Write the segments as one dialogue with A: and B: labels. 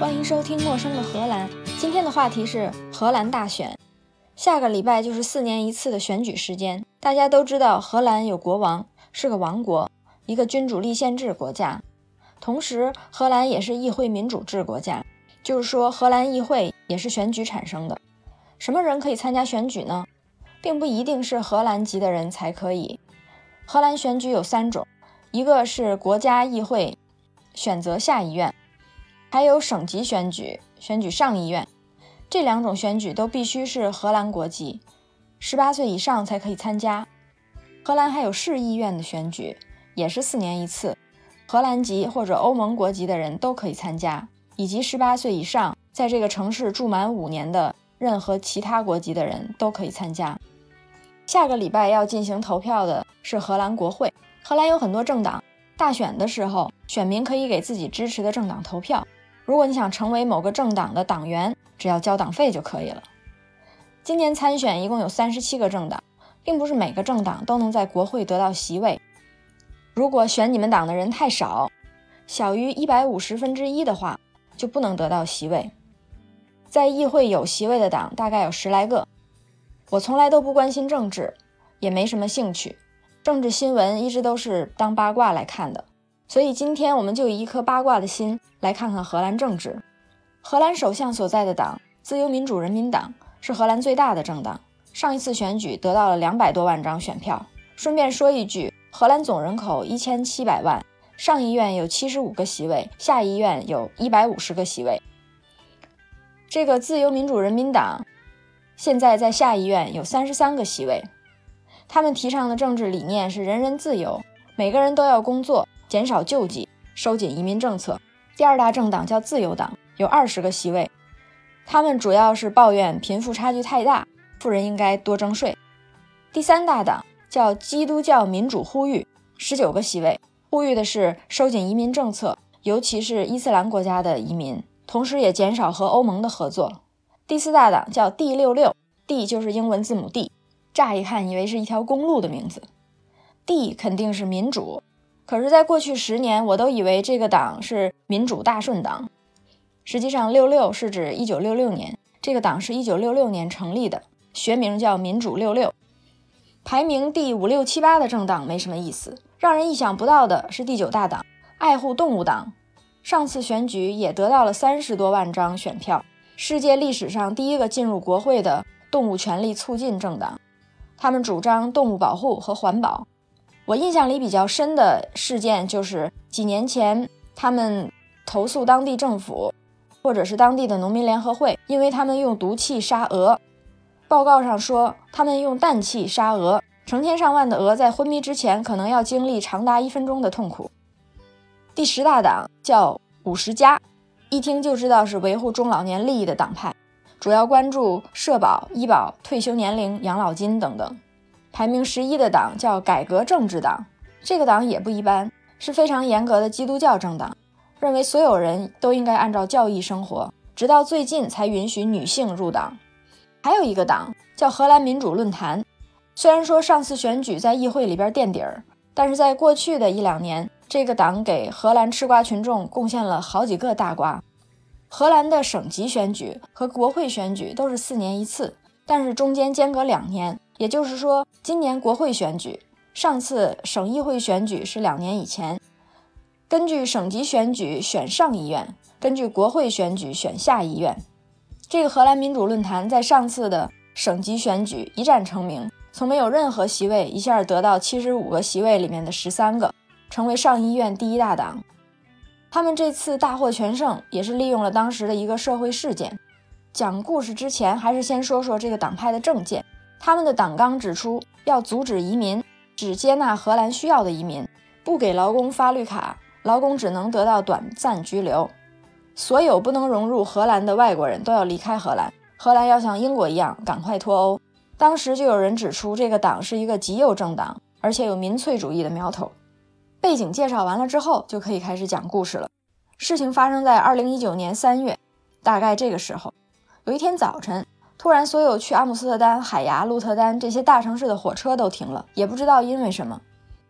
A: 欢迎收听《陌生的荷兰》。今天的话题是荷兰大选。下个礼拜就是四年一次的选举时间。大家都知道，荷兰有国王，是个王国，一个君主立宪制国家。同时，荷兰也是议会民主制国家，就是说，荷兰议会也是选举产生的。什么人可以参加选举呢？并不一定是荷兰籍的人才可以。荷兰选举有三种，一个是国家议会选择下议院。还有省级选举，选举上议院，这两种选举都必须是荷兰国籍，十八岁以上才可以参加。荷兰还有市议院的选举，也是四年一次，荷兰籍或者欧盟国籍的人都可以参加，以及十八岁以上在这个城市住满五年的任何其他国籍的人都可以参加。下个礼拜要进行投票的是荷兰国会。荷兰有很多政党，大选的时候，选民可以给自己支持的政党投票。如果你想成为某个政党的党员，只要交党费就可以了。今年参选一共有三十七个政党，并不是每个政党都能在国会得到席位。如果选你们党的人太少，小于一百五十分之一的话，就不能得到席位。在议会有席位的党大概有十来个。我从来都不关心政治，也没什么兴趣，政治新闻一直都是当八卦来看的。所以今天我们就以一颗八卦的心来看看荷兰政治。荷兰首相所在的党自由民主人民党是荷兰最大的政党，上一次选举得到了两百多万张选票。顺便说一句，荷兰总人口一千七百万，上议院有七十五个席位，下议院有一百五十个席位。这个自由民主人民党现在在下议院有三十三个席位，他们提倡的政治理念是人人自由，每个人都要工作。减少救济，收紧移民政策。第二大政党叫自由党，有二十个席位。他们主要是抱怨贫富差距太大，富人应该多征税。第三大党叫基督教民主呼吁，十九个席位，呼吁的是收紧移民政策，尤其是伊斯兰国家的移民，同时也减少和欧盟的合作。第四大党叫 D 六六，D 就是英文字母 D，乍一看以为是一条公路的名字。D 肯定是民主。可是，在过去十年，我都以为这个党是民主大顺党。实际上，六六是指一九六六年，这个党是一九六六年成立的，学名叫民主六六。排名第五六七八的政党没什么意思，让人意想不到的是第九大党爱护动物党，上次选举也得到了三十多万张选票，世界历史上第一个进入国会的动物权利促进政党。他们主张动物保护和环保。我印象里比较深的事件就是几年前，他们投诉当地政府，或者是当地的农民联合会，因为他们用毒气杀鹅。报告上说，他们用氮气杀鹅，成千上万的鹅在昏迷之前，可能要经历长达一分钟的痛苦。第十大党叫五十加，一听就知道是维护中老年利益的党派，主要关注社保、医保、退休年龄、养老金等等。排名十一的党叫改革政治党，这个党也不一般，是非常严格的基督教政党，认为所有人都应该按照教义生活，直到最近才允许女性入党。还有一个党叫荷兰民主论坛，虽然说上次选举在议会里边垫底儿，但是在过去的一两年，这个党给荷兰吃瓜群众贡献了好几个大瓜。荷兰的省级选举和国会选举都是四年一次，但是中间间隔两年。也就是说，今年国会选举，上次省议会选举是两年以前。根据省级选举选上议院，根据国会选举选下议院。这个荷兰民主论坛在上次的省级选举一战成名，从没有任何席位一下得到七十五个席位里面的十三个，成为上议院第一大党。他们这次大获全胜，也是利用了当时的一个社会事件。讲故事之前，还是先说说这个党派的政见。他们的党纲指出，要阻止移民，只接纳荷兰需要的移民，不给劳工发绿卡，劳工只能得到短暂居留。所有不能融入荷兰的外国人都要离开荷兰，荷兰要像英国一样赶快脱欧。当时就有人指出，这个党是一个极右政党，而且有民粹主义的苗头。背景介绍完了之后，就可以开始讲故事了。事情发生在二零一九年三月，大概这个时候，有一天早晨。突然，所有去阿姆斯特丹、海牙、鹿特丹这些大城市的火车都停了，也不知道因为什么。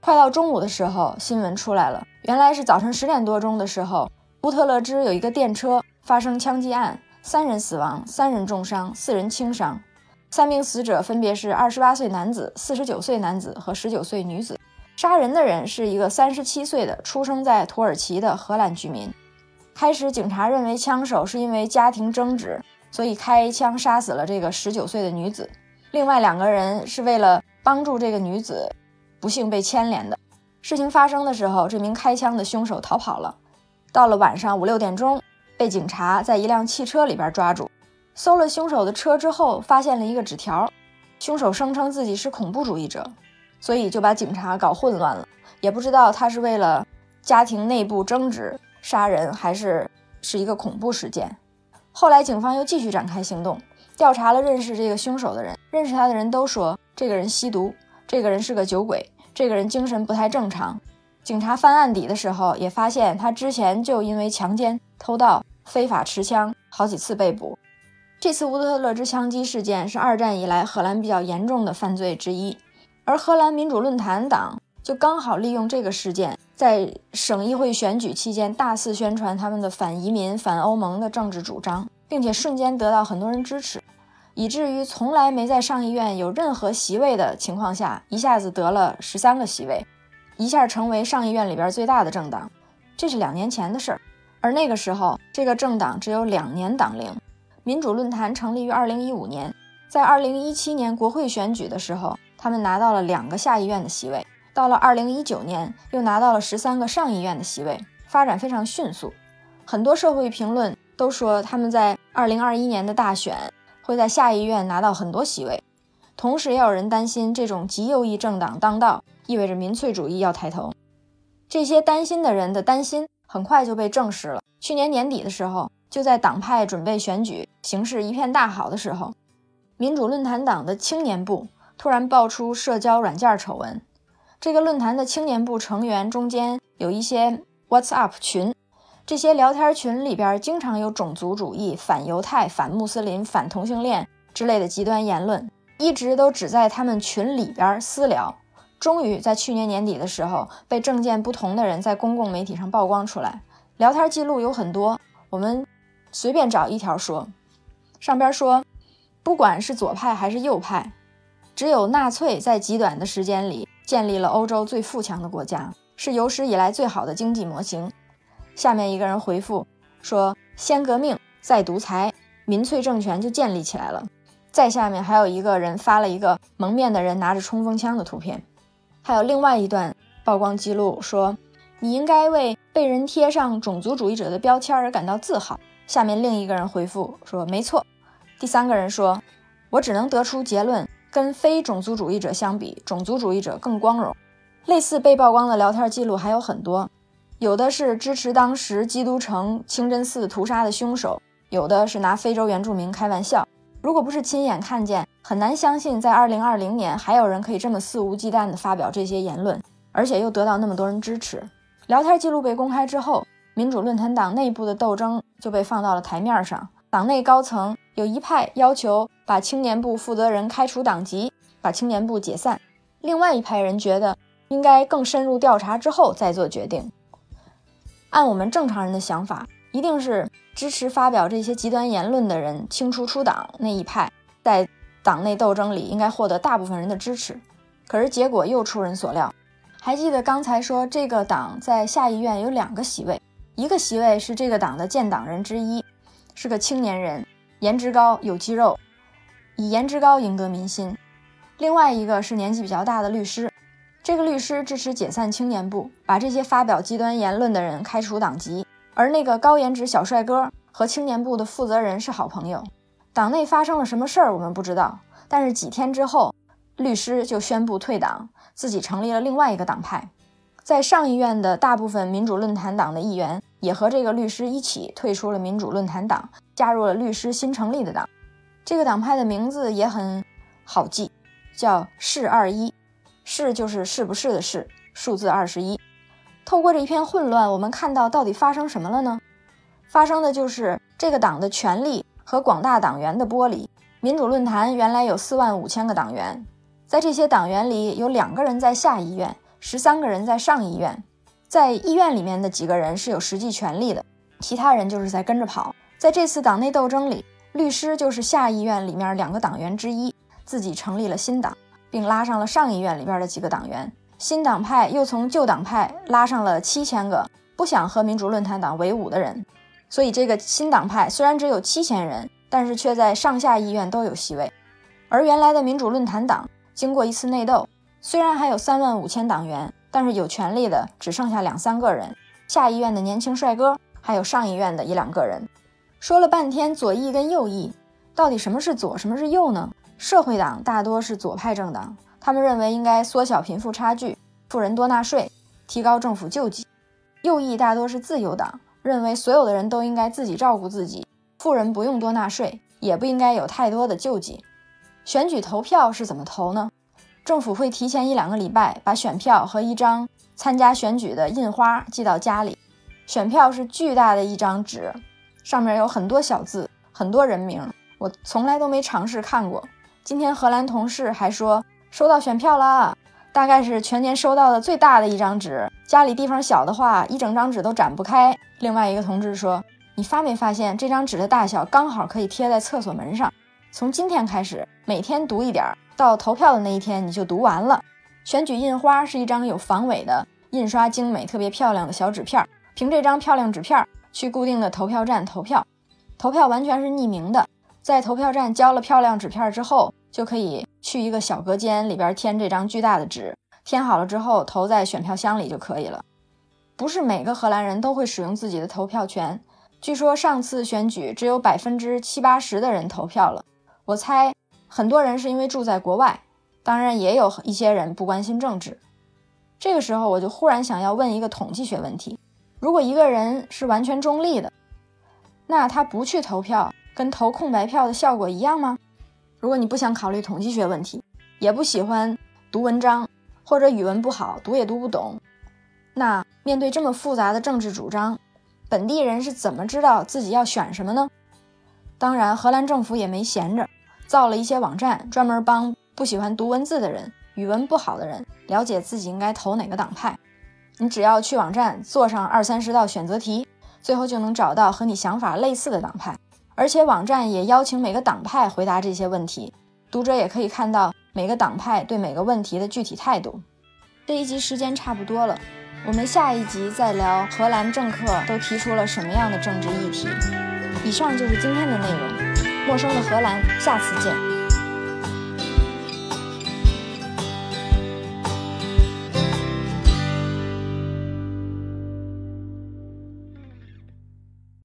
A: 快到中午的时候，新闻出来了，原来是早晨十点多钟的时候，乌特勒支有一个电车发生枪击案，三人死亡，三人重伤，四人轻伤。三名死者分别是二十八岁男子、四十九岁男子和十九岁女子。杀人的人是一个三十七岁的出生在土耳其的荷兰居民。开始，警察认为枪手是因为家庭争执，所以开枪杀死了这个十九岁的女子。另外两个人是为了帮助这个女子，不幸被牵连的。事情发生的时候，这名开枪的凶手逃跑了。到了晚上五六点钟，被警察在一辆汽车里边抓住。搜了凶手的车之后，发现了一个纸条。凶手声称自己是恐怖主义者，所以就把警察搞混乱了，也不知道他是为了家庭内部争执杀人，还是是一个恐怖事件。后来警方又继续展开行动，调查了认识这个凶手的人，认识他的人都说这个人吸毒，这个人是个酒鬼。这个人精神不太正常。警察翻案底的时候，也发现他之前就因为强奸、偷盗、非法持枪好几次被捕。这次乌特勒支枪击事件是二战以来荷兰比较严重的犯罪之一，而荷兰民主论坛党就刚好利用这个事件，在省议会选举期间大肆宣传他们的反移民、反欧盟的政治主张，并且瞬间得到很多人支持。以至于从来没在上议院有任何席位的情况下，一下子得了十三个席位，一下成为上议院里边最大的政党。这是两年前的事儿，而那个时候这个政党只有两年党龄。民主论坛成立于二零一五年，在二零一七年国会选举的时候，他们拿到了两个下议院的席位。到了二零一九年，又拿到了十三个上议院的席位，发展非常迅速。很多社会评论都说他们在二零二一年的大选。会在下议院拿到很多席位，同时也有人担心这种极右翼政党当道意味着民粹主义要抬头。这些担心的人的担心很快就被证实了。去年年底的时候，就在党派准备选举、形势一片大好的时候，民主论坛党的青年部突然爆出社交软件丑闻。这个论坛的青年部成员中间有一些 WhatsApp 群。这些聊天群里边经常有种族主义、反犹太、反穆斯林、反同性恋之类的极端言论，一直都只在他们群里边私聊。终于在去年年底的时候，被政见不同的人在公共媒体上曝光出来。聊天记录有很多，我们随便找一条说。上边说，不管是左派还是右派，只有纳粹在极短的时间里建立了欧洲最富强的国家，是有史以来最好的经济模型。下面一个人回复说：“先革命，再独裁，民粹政权就建立起来了。”再下面还有一个人发了一个蒙面的人拿着冲锋枪的图片。还有另外一段曝光记录说：“你应该为被人贴上种族主义者的标签而感到自豪。”下面另一个人回复说：“没错。”第三个人说：“我只能得出结论，跟非种族主义者相比，种族主义者更光荣。”类似被曝光的聊天记录还有很多。有的是支持当时基督城清真寺屠杀的凶手，有的是拿非洲原住民开玩笑。如果不是亲眼看见，很难相信在2020年还有人可以这么肆无忌惮地发表这些言论，而且又得到那么多人支持。聊天记录被公开之后，民主论坛党内部的斗争就被放到了台面上。党内高层有一派要求把青年部负责人开除党籍，把青年部解散；另外一派人觉得应该更深入调查之后再做决定。按我们正常人的想法，一定是支持发表这些极端言论的人清除出党那一派，在党内斗争里应该获得大部分人的支持。可是结果又出人所料。还记得刚才说这个党在下议院有两个席位，一个席位是这个党的建党人之一，是个青年人，颜值高，有肌肉，以颜值高赢得民心；另外一个是年纪比较大的律师。这个律师支持解散青年部，把这些发表极端言论的人开除党籍。而那个高颜值小帅哥和青年部的负责人是好朋友。党内发生了什么事儿，我们不知道。但是几天之后，律师就宣布退党，自己成立了另外一个党派。在上议院的大部分民主论坛党的议员也和这个律师一起退出了民主论坛党，加入了律师新成立的党。这个党派的名字也很好记，叫“是二一”。是就是是不是的是数字二十一。透过这一片混乱，我们看到到底发生什么了呢？发生的就是这个党的权力和广大党员的剥离。民主论坛原来有四万五千个党员，在这些党员里有两个人在下议院，十三个人在上议院。在医院里面的几个人是有实际权力的，其他人就是在跟着跑。在这次党内斗争里，律师就是下议院里面两个党员之一，自己成立了新党，并拉上了上议院里边的几个党员。新党派又从旧党派拉上了七千个不想和民主论坛党为伍的人，所以这个新党派虽然只有七千人，但是却在上下议院都有席位。而原来的民主论坛党经过一次内斗，虽然还有三万五千党员，但是有权力的只剩下两三个人，下议院的年轻帅哥，还有上议院的一两个人。说了半天左翼跟右翼，到底什么是左，什么是右呢？社会党大多是左派政党，他们认为应该缩小贫富差距，富人多纳税，提高政府救济。右翼大多是自由党，认为所有的人都应该自己照顾自己，富人不用多纳税，也不应该有太多的救济。选举投票是怎么投呢？政府会提前一两个礼拜把选票和一张参加选举的印花寄到家里，选票是巨大的一张纸。上面有很多小字，很多人名，我从来都没尝试看过。今天荷兰同事还说收到选票了，大概是全年收到的最大的一张纸。家里地方小的话，一整张纸都展不开。另外一个同志说：“你发没发现这张纸的大小刚好可以贴在厕所门上？从今天开始，每天读一点儿，到投票的那一天你就读完了。”选举印花是一张有防伪的、印刷精美、特别漂亮的小纸片，凭这张漂亮纸片。去固定的投票站投票，投票完全是匿名的。在投票站交了漂亮纸片之后，就可以去一个小隔间里边填这张巨大的纸，填好了之后投在选票箱里就可以了。不是每个荷兰人都会使用自己的投票权。据说上次选举只有百分之七八十的人投票了。我猜很多人是因为住在国外，当然也有一些人不关心政治。这个时候我就忽然想要问一个统计学问题。如果一个人是完全中立的，那他不去投票，跟投空白票的效果一样吗？如果你不想考虑统计学问题，也不喜欢读文章，或者语文不好，读也读不懂，那面对这么复杂的政治主张，本地人是怎么知道自己要选什么呢？当然，荷兰政府也没闲着，造了一些网站，专门帮不喜欢读文字的人、语文不好的人了解自己应该投哪个党派。你只要去网站做上二三十道选择题，最后就能找到和你想法类似的党派。而且网站也邀请每个党派回答这些问题，读者也可以看到每个党派对每个问题的具体态度。这一集时间差不多了，我们下一集再聊荷兰政客都提出了什么样的政治议题。以上就是今天的内容，陌生的荷兰，下次见。